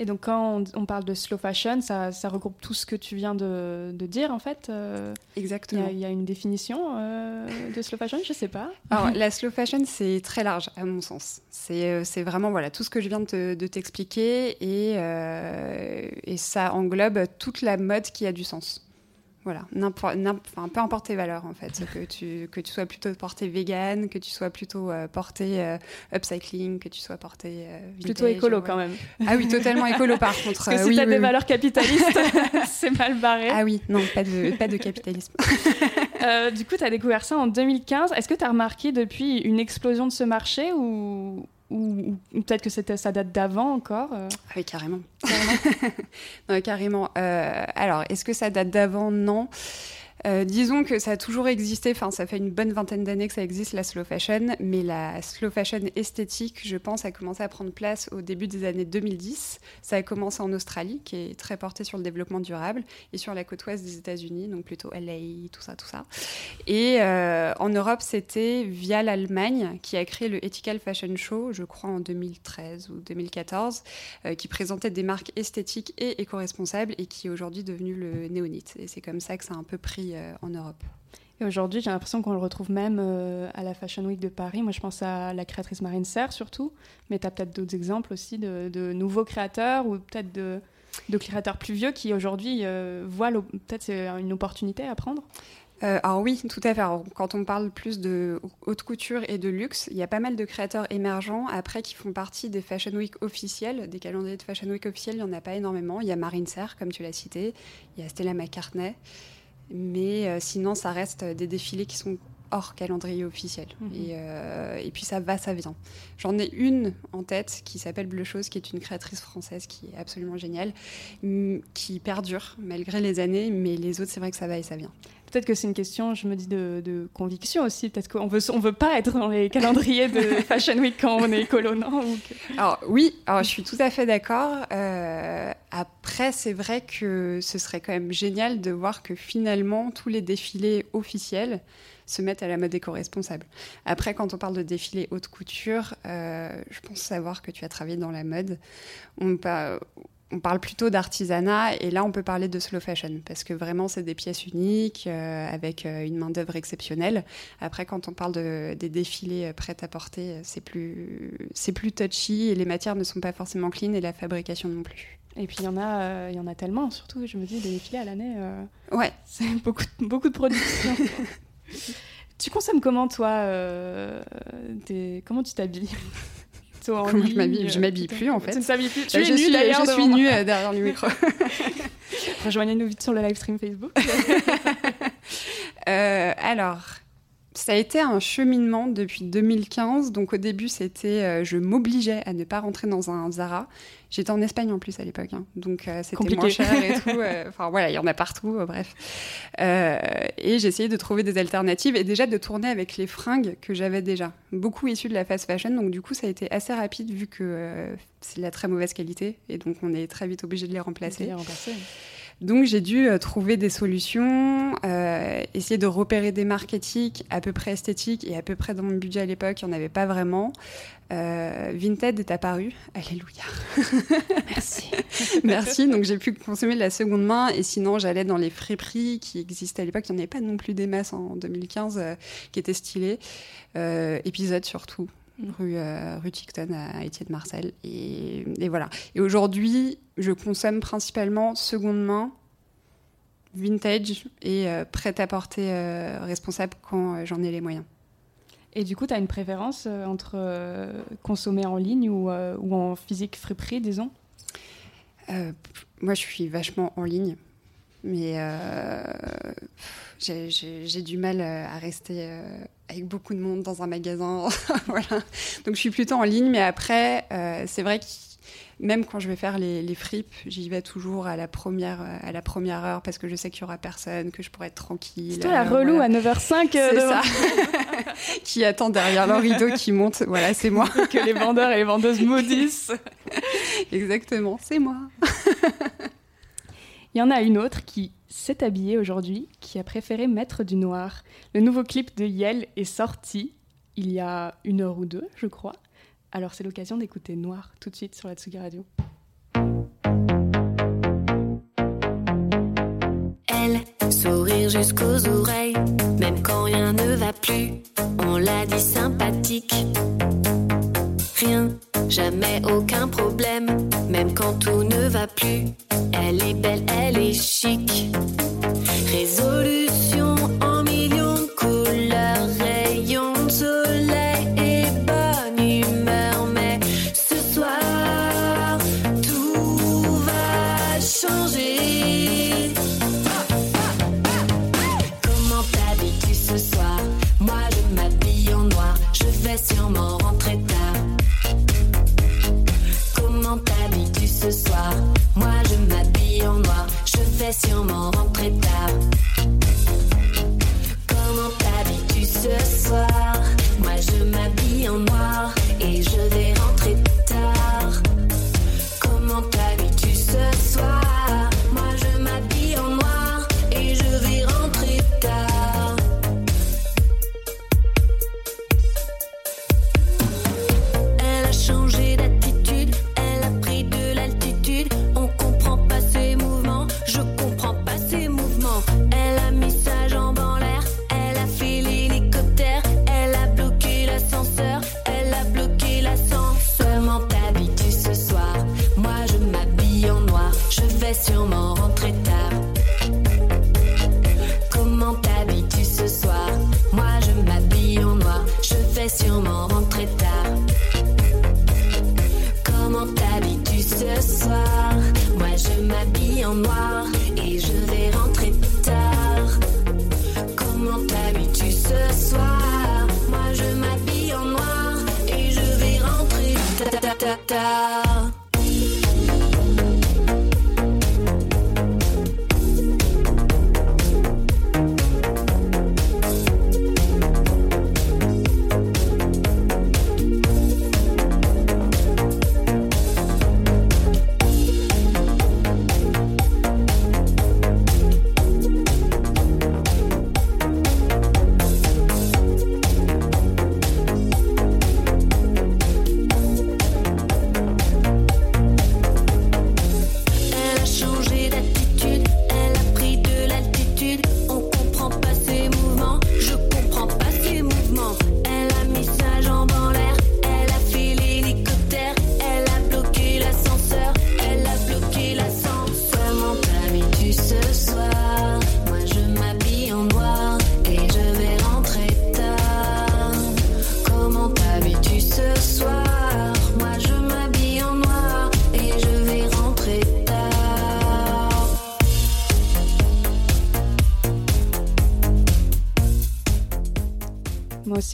Et donc quand on, on parle de slow fashion, ça, ça regroupe tout ce que tu viens de, de dire en fait. euh, Exactement. il y a une définition euh, de slow fashion, je sais pas. Alors, la slow fashion, c'est très large, à mon sens. C'est euh, vraiment voilà, tout ce que je viens de te- de t'expliquer et, euh, et ça englobe toute la mode qui a du sens. Voilà, n'importe- enfin, peu importe tes valeurs en fait, que tu, que tu sois plutôt porté vegan, que tu sois plutôt euh, porté euh, upcycling, que tu sois porté euh, Plutôt écolo ouais. quand même. Ah oui, totalement écolo par contre. Parce que euh, si oui, t'as oui, des oui. valeurs capitalistes, c'est mal barré. Ah oui, non, pas de, pas de capitalisme. Du coup, tu as découvert ça en 2015. Est-ce que tu as remarqué depuis une explosion de ce marché ou, ou, ou peut-être que c'était- ça date d'avant encore euh Ah oui, carrément. non, carrément. Euh, alors, est-ce que ça date d'avant? Non. Euh, disons que ça a toujours existé, enfin ça fait une bonne vingtaine d'années que ça existe la slow fashion, mais la slow fashion esthétique, je pense, a commencé à prendre place au début des années 2010. Ça a commencé en Australie, qui est très portée sur le développement durable, et sur la côte ouest des États-Unis, donc plutôt LA, tout ça, tout ça. Et euh, en Europe, c'était via l'Allemagne qui a créé le Ethical Fashion Show, je crois en 2013 ou 2014, euh, qui présentait des marques esthétiques et éco-responsables et qui est aujourd'hui devenu le néonite. Et c'est comme ça que ça a un peu pris euh, en Europe. Et aujourd'hui, j'ai l'impression qu'on le retrouve même euh, à la Fashion Week de Paris. Moi, je pense à la créatrice Marine Serre surtout, mais tu as peut-être d'autres exemples aussi de, de nouveaux créateurs ou peut-être de, de créateurs plus vieux qui aujourd'hui euh, voient peut-être c'est une opportunité à prendre? Euh, alors oui, tout à fait. Alors, quand on parle plus de haute couture et de luxe, il y a pas mal de créateurs émergents après qui font partie des Fashion Week officiels, des calendriers de Fashion Week officiels, il n'y en a pas énormément. Il y a Marine Serre, comme tu l'as cité, il y a Stella McCartney, mais euh, sinon ça reste des défilés qui sont hors calendrier officiel. Mhm. et, euh, et puis ça va, ça vient. J'en ai une en tête qui s'appelle Bleu Chose, qui est une créatrice française qui est absolument géniale, qui perdure malgré les années, mais les autres, c'est vrai que ça va et ça vient. Peut-être que c'est une question, je me dis, de, de conviction aussi. Peut-être qu'on veut, on veut pas être dans les calendriers de Fashion Week quand on est écolo, non Ou que- Alors oui, alors je suis tout à fait d'accord. Euh, après, c'est vrai que ce serait quand même génial de voir que finalement tous les défilés officiels se mettent à la mode éco-responsable. Après, quand on parle de défilés haute couture, euh, je pense savoir que tu as travaillé dans la mode. On, pa- on parle plutôt d'artisanat et là on peut parler de slow fashion parce que vraiment c'est des pièces uniques euh, avec euh, une main d'œuvre exceptionnelle. Après quand on parle de, des défilés euh, prêts à porter, c'est plus c'est plus touchy et les matières ne sont pas forcément clean et la fabrication non plus. Et puis il y en a, euh, il y en a tellement. Surtout, je me dis, des défilés à l'année, euh, Ouais. c'est beaucoup, de- beaucoup de production. tu consommes comment toi des- Comment tu t'habilles? Toi, en Comment je ligne, m'habille Je euh, m'habille plus, en fait. Tu ne t'habilles plus. Tu Euh, es je nue, suis, d'ailleurs je suis nue euh, derrière le micro. Rejoignez-nous vite sur le live stream Facebook. Euh, alors, ça a été un cheminement depuis 2015. Donc au début, c'était, euh, je m'obligeais à ne pas rentrer dans un Zara. J'étais en Espagne en plus à l'époque, hein. donc euh, c'était Compliqué. moins cher et tout. euh, Enfin voilà, il y en a partout, euh, bref. Euh, et j'essayais de trouver des alternatives et déjà de tourner avec les fringues que j'avais déjà, beaucoup issues de la fast fashion. Donc du coup, ça a été assez rapide vu que c'est de la très mauvaise qualité et donc on est très vite obligé de les remplacer. C'est remplacé. Donc j'ai dû euh, trouver des solutions, euh, essayer de repérer des marques éthiques à peu près esthétiques et à peu près dans mon budget à l'époque, il n'y en avait pas vraiment. Euh, Vinted est apparu, alléluia. Merci. Merci, donc j'ai pu consommer de la seconde main et sinon j'allais dans les friperies qui existaient à l'époque, il n'y en avait pas non plus des masses en 2015 euh, qui étaient stylées. Euh, épisode surtout. Rue, euh, rue à Étienne Marcel. Et, et voilà. Et aujourd'hui, je consomme principalement seconde main, vintage et euh, prêt-à-porter euh, responsable quand euh, j'en ai les moyens. Et du coup, tu as une préférence euh, entre consommer en ligne ou, ou en physique friperie, disons? Moi, je suis vachement en ligne, mais euh, j'ai- du mal euh, à rester euh, avec beaucoup de monde dans un magasin. voilà. Donc, je suis plutôt en ligne, mais après, euh, c'est vrai que même quand je vais faire les, les fripes, j'y vais toujours à la première euh, à la première heure parce que je sais qu'il y aura personne, que je pourrai être tranquille. C'est toi la euh, relou voilà. à 9h05 C'est devant- ça. qui attend derrière leur rideau qui monte. Voilà, c'est moi. que les vendeurs et les vendeuses maudissent. Exactement, c'est moi. Il y en a une autre qui s'est habillée aujourd'hui, qui a préféré mettre du noir. Le nouveau clip de Yel est sorti il y a une heure ou deux, je crois. Alors c'est l'occasion d'écouter Noir tout de suite sur la Tsugi Radio. Elle, sourire jusqu'aux oreilles, même quand rien ne va plus. On l'a dit sympathique. Rien, jamais aucun problème, même quand tout ne va plus. Elle est belle, elle est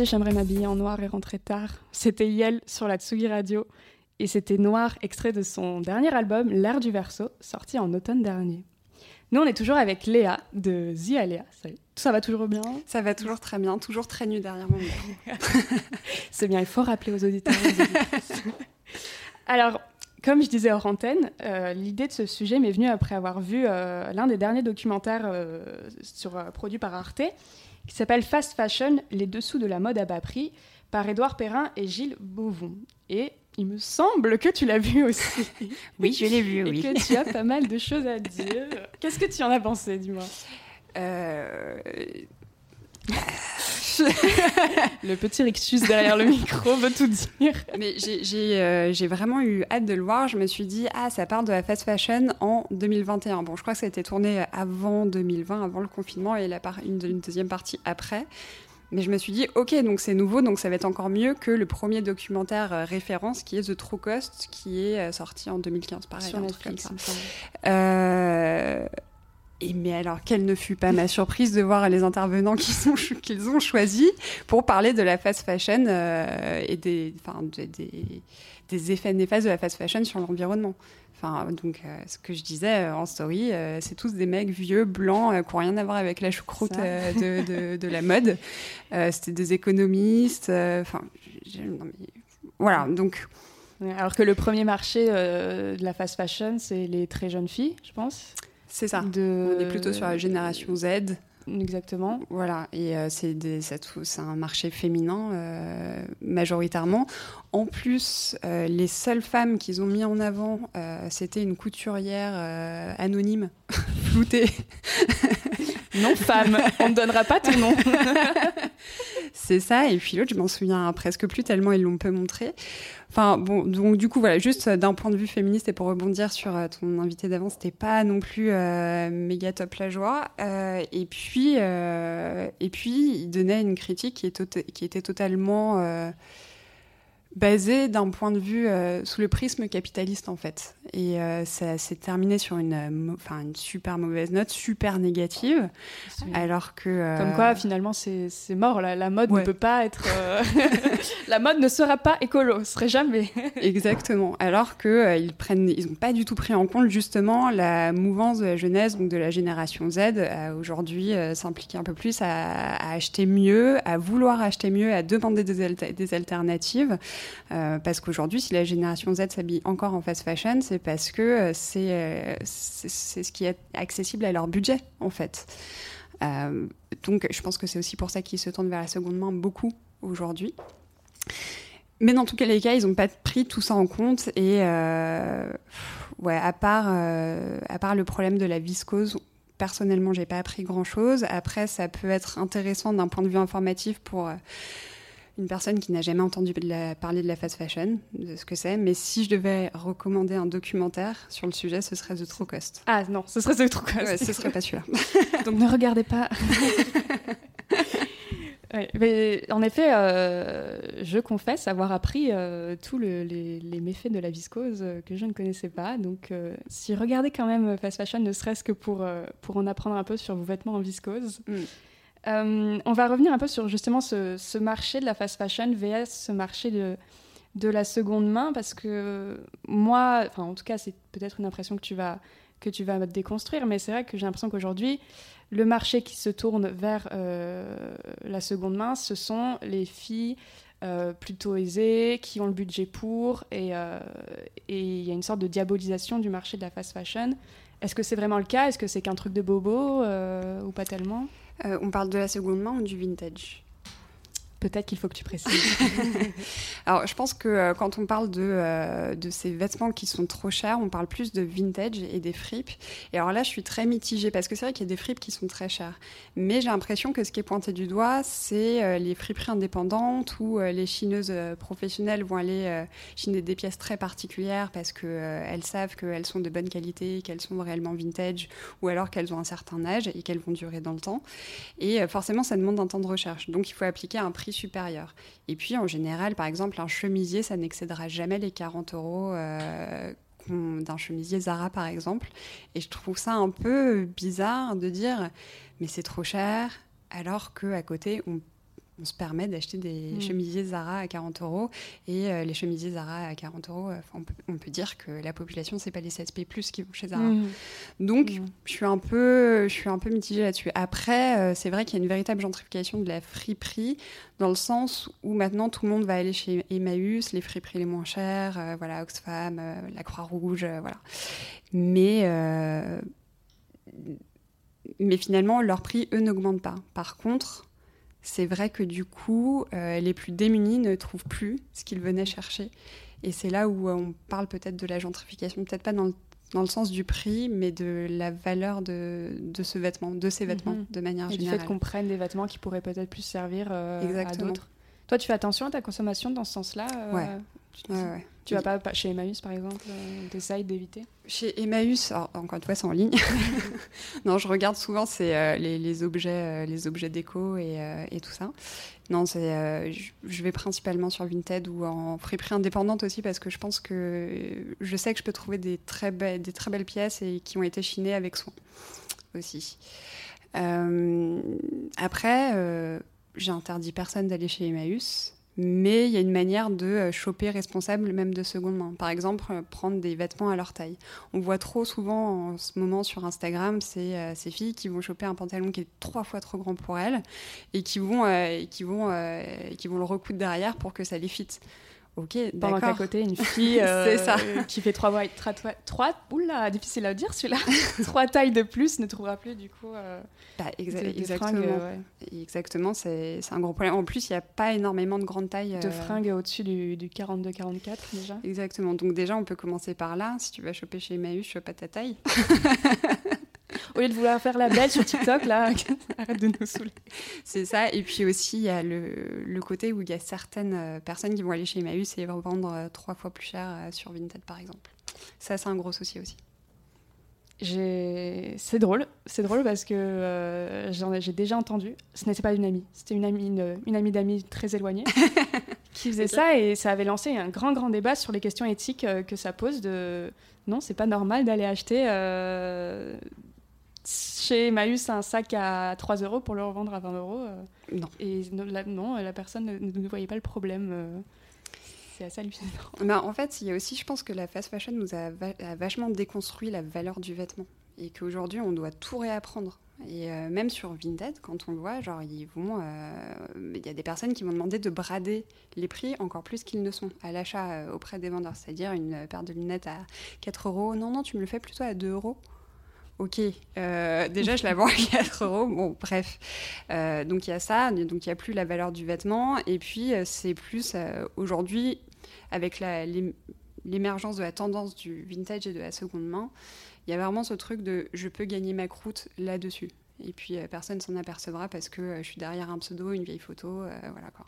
aussi, j'aimerais m'habiller en noir et rentrer tard. C'était Yel sur la Tsugi Radio. Et c'était Noir, extrait de son dernier album, L'Air du Verso, sorti en automne dernier. Nous, on est toujours avec Léa de Zia Léa. Salut. Ça va toujours bien? Ça va toujours très bien, toujours très nu derrière mon micro. C'est bien, il faut rappeler aux auditeurs. Alors, comme je disais hors antenne, euh, l'idée de ce sujet m'est venue après avoir vu euh, l'un des derniers documentaires euh, sur, produits par Arte, qui s'appelle Fast Fashion, les dessous de la mode à bas prix, par Édouard Perrin et Gilles Beauvon. Et il me semble que tu l'as vu aussi. Oui, je l'ai vu, et oui. que tu as pas mal de choses à dire. Qu'est-ce que tu en as pensé, dis-moi? Euh, Le petit rictus derrière le micro veut tout dire. Mais j'ai- euh, j'ai vraiment eu hâte de le voir. Je me suis dit, ah, ça part de la fast fashion en 2021. Bon, je crois que ça a été tourné avant 2020, avant le confinement, et la une, une deuxième partie après. Mais je me suis dit, ok, donc c'est nouveau, donc ça va être encore mieux que le premier documentaire euh, référence qui est The True Cost, qui est euh, sorti en 2015, pareil. Sur Netflix. Et mais alors, quelle ne fut pas ma surprise de voir les intervenants qu'ils ont, qu'ils ont choisis pour parler de la fast fashion euh, et des, enfin, des, des- des effets néfastes de la fast fashion sur l'environnement. Enfin, donc, euh, ce que je disais euh, en story, c'est tous des mecs vieux, blancs, qui n'ont rien à voir avec la choucroute de, de- de la mode. C'était des économistes. Enfin, je- non, mais voilà. Donc, alors que le premier marché de la fast fashion, c'est les très jeunes filles, je pense. C'est ça. De... On est plutôt sur la génération Z. Exactement. Voilà, et euh, c'est un marché féminin euh, majoritairement. En plus, euh, les seules femmes qu'ils ont mis en avant, c'était une couturière anonyme, floutée. Non femme, on ne donnera pas ton nom. C'est ça, et puis l'autre, je m'en souviens presque plus tellement ils l'ont peu montré. Enfin bon, donc du coup voilà, juste euh, d'un point de vue féministe et pour rebondir sur euh, ton invité d'avant, c'était pas non plus euh, méga top la joie. Et puis et puis il donnait une critique qui, tota- qui était totalement basée d'un point de vue euh, sous le prisme capitaliste en fait. Et euh, ça s'est terminé sur une, euh, une super mauvaise note, super négative, alors que Comme quoi, finalement, c'est mort. La, la mode Ouais. ne peut pas être. la mode ne sera pas écolo, ce serait jamais. Exactement. Alors que ils prennent, ils n'ont pas du tout pris en compte justement la mouvance de la jeunesse, donc de la génération Z, à aujourd'hui s'impliquer un peu plus à, à acheter mieux, à vouloir acheter mieux, à demander des, des alternatives. Euh, parce qu'aujourd'hui, si la génération Z s'habille encore en fast fashion, c'est parce que euh, c'est euh, c'est ce qui est accessible à leur budget, en fait. Donc, je pense que c'est aussi pour ça qu'ils se tournent vers la seconde main beaucoup aujourd'hui. Mais dans tous les cas, ils n'ont pas pris tout ça en compte. Et ouais, à part, à part le problème de la viscose, personnellement, j'ai pas appris grand chose. Après, ça peut être intéressant d'un point de vue informatif pour. Une personne qui n'a jamais entendu de la- parler de la fast fashion, de ce que c'est, mais si je devais recommander un documentaire sur le sujet, ce serait The True Cost. Ah non, ce serait ce truc. Ouais, ce serait pas celui-là. Donc ne regardez pas. Ouais, mais en effet, euh, je confesse avoir appris euh, tous le- les, les méfaits de la viscose euh, que je ne connaissais pas. Donc, si regardez quand même fast fashion, ne serait-ce que pour, pour en apprendre un peu sur vos vêtements en viscose. Mm. Euh, on va revenir un peu sur justement ce, marché de la fast fashion vs ce marché de, de la seconde main parce que moi, enfin en tout cas c'est peut-être une impression que tu vas que tu vas déconstruire, mais c'est vrai que j'ai l'impression qu'aujourd'hui le marché qui se tourne vers euh, la seconde main, ce sont les filles euh, plutôt aisées qui ont le budget pour et il y a une sorte de diabolisation du marché de la fast fashion. Est-ce que c'est vraiment le cas? Est-ce que c'est qu'un truc de bobo ou pas tellement? On parle de la seconde main ou du vintage? Peut-être qu'il faut que tu précises. Alors, je pense que euh, quand on parle de, euh, de ces vêtements qui sont trop chers, on parle plus de vintage et des fripes. Et alors là, je suis très mitigée parce que c'est vrai qu'il y a des fripes qui sont très chères. Mais j'ai l'impression que ce qui est pointé du doigt, c'est euh, les friperies indépendantes où les chineuses professionnelles vont aller chiner des pièces très particulières parce qu'elles savent qu'elles sont de bonne qualité, qu'elles sont réellement vintage ou alors qu'elles ont un certain âge et qu'elles vont durer dans le temps. Et forcément, ça demande un temps de recherche. Donc, il faut appliquer un prix supérieur. Et puis, en général, par exemple, un chemisier, ça n'excédera jamais les 40 euros euh, d'un chemisier Zara, par exemple. Et je trouve ça un peu bizarre de dire, mais c'est trop cher, alors qu'à côté, on on se permet d'acheter des Mm. chemisiers Zara à 40 euros. Et euh, les chemisiers Zara à 40 euros, euh, on, peut, on peut dire que la population, c'est pas les CSP+, qui vont chez Zara. Mhm. Donc, Mhm. je suis un peu, je suis un peu mitigée là-dessus. Après, euh, c'est vrai qu'il y a une véritable gentrification de la friperie, dans le sens où maintenant tout le monde va aller chez Emmaüs, les friperies les moins chères, voilà, Oxfam, la Croix-Rouge, voilà. Mais, mais finalement, leur prix, eux, n'augmentent pas. Par contre, c'est vrai que du coup, euh, les plus démunis ne trouvent plus ce qu'ils venaient chercher. Et c'est là où euh, on parle peut-être de la gentrification, peut-être pas dans le dans le sens du prix, mais de la valeur de, de ce vêtement, de ces vêtements, Mhm. de manière Et du fait générale. qu'on prenne des vêtements qui pourraient peut-être plus servir euh, à d'autres. Toi, tu fais attention à ta consommation dans ce sens-là euh, Ouais. Tu, Ouais, ouais. Tu vas pas, pas chez Emmaüs, par exemple euh, T'essayes d'éviter? Chez Emmaüs, alors, encore une fois, c'est en ligne. non, je regarde souvent c'est euh, les, les objets, euh, les objets déco et, euh, et tout ça. Non, c'est, euh, je, vais principalement sur Vinted ou en friperie indépendante aussi parce que je pense que je sais que je peux trouver des très, be- des très belles pièces et qui ont été chinées avec soin aussi. Après, j'ai interdit personne d'aller chez Emmaüs. Mais il y a une manière de euh, choper responsable même de seconde main. Par exemple, euh, prendre des vêtements à leur taille. On voit trop souvent en ce moment sur Instagram ces, euh, ces filles qui vont choper un pantalon qui est trois fois trop grand pour elles et qui vont, qui vont, qui vont le recoudre derrière pour que ça les fitte. Ok, Pendant qu'à côté, une fille euh, C'est ça. qui fait trois, trois, trois, trois- oula, difficile à dire celui-là, trois tailles de plus ne trouvera plus du coup euh, Bah, exa- exactement. fringues, euh, ouais. Exactement, c'est un gros problème. En plus, il n'y a pas énormément de grandes tailles. de euh, fringues au-dessus du, du 42-44 déjà. Exactement. Donc déjà, on peut commencer par là. Si tu vas choper chez Emmaüs, chope pas ta taille. Au lieu de vouloir faire la belle sur TikTok, là, arrête de nous saouler. C'est ça. Et puis aussi, il y a le, le côté où il y a certaines euh, personnes qui vont aller chez Emmaüs et revendre euh, trois fois plus cher euh, sur Vinted, par exemple. Ça, c'est un gros souci aussi. C'est drôle, c'est drôle parce que euh, j'ai déjà entendu. Ce n'était pas une amie, c'était une amie, une, une amie d'amis très éloignée qui faisait ça et ça avait lancé un grand grand débat sur les questions éthiques euh, que ça pose. De non, c'est pas normal d'aller acheter euh, chez Emmaüs un sac à 3 euros pour le revendre à 20 euros. euh, Non. Et la, non, la personne ne, ne voyait pas le problème. euh, c'est assez hallucinant. Ben, en fait, il y a aussi, je pense que la fast fashion nous a, va- a vachement déconstruit la valeur du vêtement. Et qu'aujourd'hui, on doit tout réapprendre. Et euh, même sur Vinted, quand on le voit, genre, ils vont. euh, Il y a des personnes qui vont demander de brader les prix encore plus qu'ils ne sont à l'achat auprès des vendeurs. C'est-à-dire une paire de lunettes à 4 euros. Non, non, tu me le fais plutôt à 2 euros. Ok, euh, déjà je la vends à 4 euros. Bon, bref. Euh, donc il y a ça, donc il n'y a plus la valeur du vêtement. Et puis euh, c'est plus aujourd'hui, avec l'émergence de la tendance du vintage et de la seconde main, il y a vraiment ce truc de je peux gagner ma croûte là-dessus. Et puis personne s'en apercevra parce que je suis derrière un pseudo, une vieille photo, voilà quoi.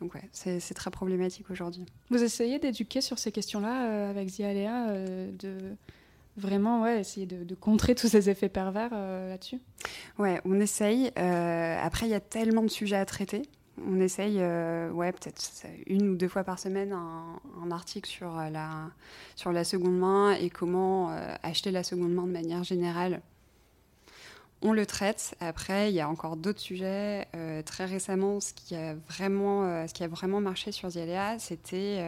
Donc ouais, c'est très problématique aujourd'hui. Vous essayez d'éduquer sur ces questions-là avec Zialéa, euh, de vraiment ouais, essayer de, contrer tous ces effets pervers euh, là-dessus Ouais, on essaye. Euh, après, il y a tellement de sujets à traiter. On essaye, euh, ouais, peut-être une ou deux fois par semaine, un, article sur la, sur la seconde main et comment acheter la seconde main de manière générale. On le traite. Après, il y a encore d'autres sujets. Très récemment, ce qui a vraiment, ce qui a vraiment marché sur Zialéa, c'était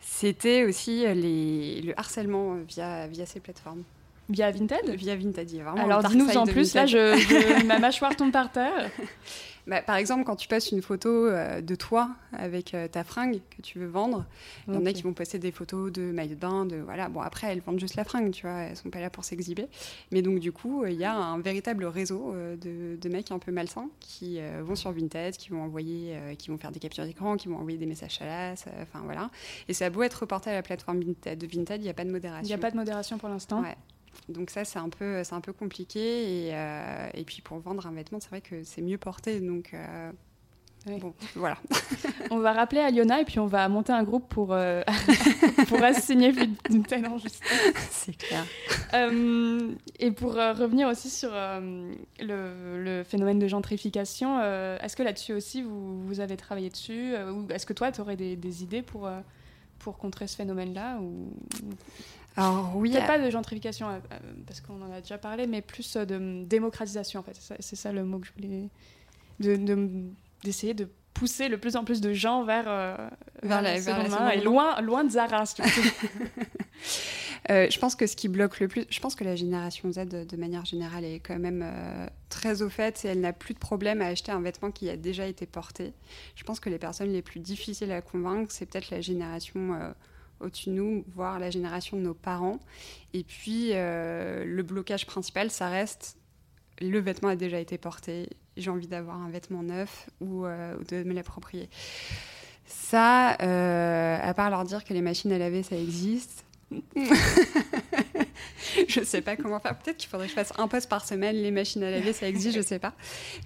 c'était aussi les, le harcèlement euh, via, via ces plateformes. Via Vinted Via Vinted. il y a vraiment Alors dis-nous en plus, là je, je- ma mâchoire tombe par terre. Bah, par exemple, quand tu postes une photo euh, de toi avec euh, ta fringue que tu veux vendre, il y en a qui vont poster des photos de maillot de bain, de voilà. Bon après, elles vendent juste la fringue, tu vois, elles sont pas là pour s'exhiber. Mais donc du coup, euh, il y a un véritable réseau euh, de, de mecs un peu malsains qui vont sur Vinted, qui vont envoyer, qui vont faire des captures d'écran, qui vont envoyer des messages chalaces, euh, enfin voilà. Et ça a beau être reporté à la plateforme Vinted, de Vinted, il n'y a pas de modération. Il n'y a pas de modération pour l'instant. Ouais. Donc ça, c'est un peu, c'est un peu compliqué. Et, euh, et puis pour vendre un vêtement, c'est vrai que c'est mieux porté. Donc euh, Oui. bon, voilà. On va rappeler à Liona et puis on va monter un groupe pour, euh, pour assigner Vinted en justice. c'est clair. Euh, et pour revenir aussi sur le, le phénomène de gentrification, est-ce que là-dessus aussi vous, vous avez travaillé dessus Ou est-ce que toi, tu aurais des, des idées pour, pour contrer ce phénomène-là ou... Alors oui, Peut-être pas de gentrification, euh, euh, parce qu'on en a déjà parlé, mais plus euh, de démocratisation, en fait. C'est ça, c'est ça le mot que je voulais. de- de- D'essayer de, pousser le plus en plus de gens vers, euh, Vers la- vers la seconde main, et loin, loin de Zara. Euh, je pense que ce qui bloque le plus, je pense que la génération Z, de, de manière générale, est quand même euh, très au fait et elle n'a plus de problème à acheter un vêtement qui a déjà été porté. Je pense que les personnes les plus difficiles à convaincre, c'est peut-être la génération euh, au-dessus de nous, voire la génération de nos parents. Et puis, euh, le blocage principal, ça reste le vêtement a déjà été porté, j'ai envie d'avoir un vêtement neuf ou, euh, de me l'approprier. Ça, euh, à part leur dire que les machines à laver, ça existe, je sais pas comment faire. Peut-être qu'il faudrait que je fasse un poste par semaine. Les machines à laver, ça existe, je sais pas.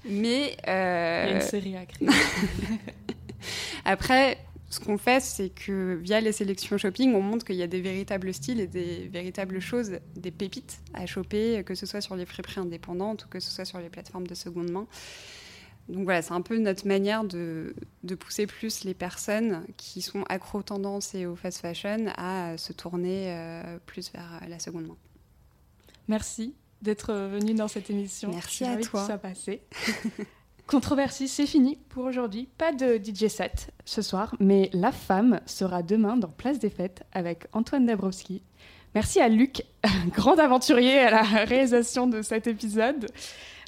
Mais Il y a une série à créer. après, ce qu'on fait, c'est que via les sélections shopping, on montre qu'il y a des véritables styles et des véritables choses, des pépites à choper, que ce soit sur les friperies indépendantes ou que ce soit sur les plateformes de seconde main. Donc voilà, c'est un peu notre manière de, de pousser plus les personnes qui sont accro aux tendances et au fast fashion à se tourner euh, plus vers la seconde main. Merci d'être venu dans cette émission. Merci à toi. Que ça passé. Controversie, c'est fini pour aujourd'hui. Pas de DJ set ce soir, mais La Femme sera demain dans Place des Fêtes avec Antoine Dabrowski. Merci à Luc, grand aventurier à la réalisation de cet épisode.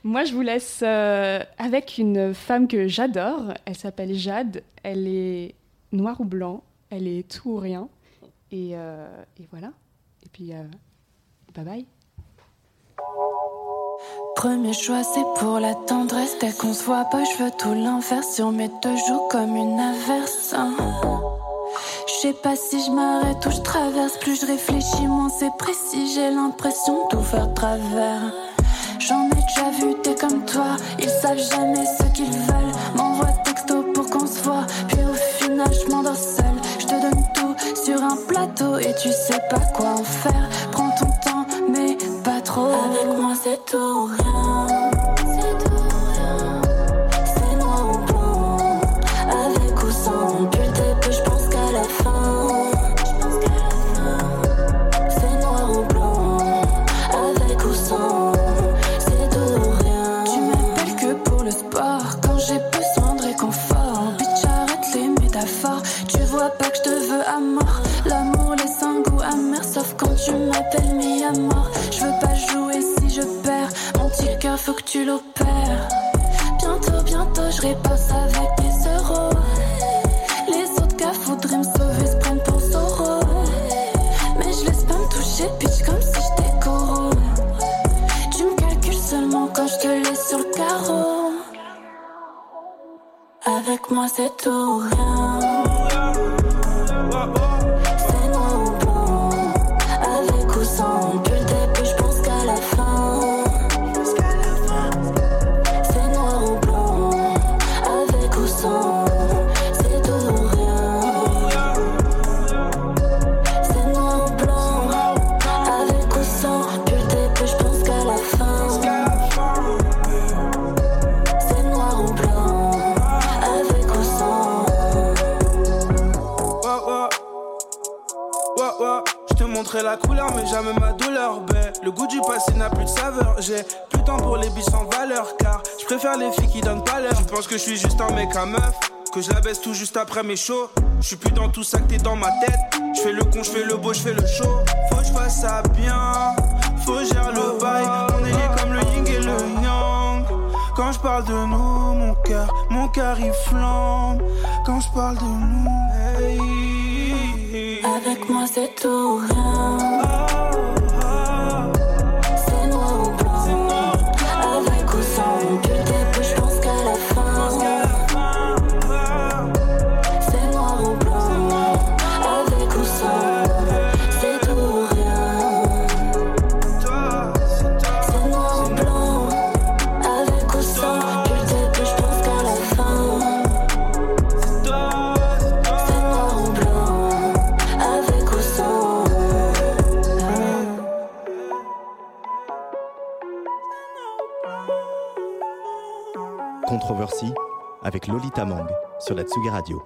Moi, je vous laisse euh, avec une femme que j'adore. Elle s'appelle Jade. Elle est noir ou blanc. Elle est tout ou rien. Et, euh, voilà. Et puis, euh, bye bye. Premier choix, c'est pour la tendresse. Dès qu'on se voit pas, je veux tout l'inverse. Sur mes deux joues comme une averse. hein. Je sais pas si je m'arrête ou je traverse. Plus je réfléchis, moins c'est précis. J'ai l'impression de tout faire travers. J'en ai déjà vu des comme toi. Ils savent jamais ce qu'ils veulent. M'envoie texto pour qu'on se voit. Puis au final, je m'endors seule. Je te donne tout sur un plateau et tu sais pas quoi en faire. Avec moi, c'est tout moi, c'est tout. Du passé n'a plus de saveur. J'ai plus de temps pour les billes sans valeur, car je préfère les filles qui donnent pas l'heure. Tu penses que je suis juste un mec à meuf? Que je la baisse tout juste après mes shows. Je suis plus dans tout ça que t'es dans ma tête. Je fais le con, je fais le beau, je fais le show. Faut que je fasse ça bien. Faut gérer le bail. On est comme le yin et le yang. Quand je parle de nous, mon cœur, mon cœur il flambe. Quand je parle de nous, hey. Avec moi c'est tout ou rien. Avec Lolita Mang sur la Tsugi Radio.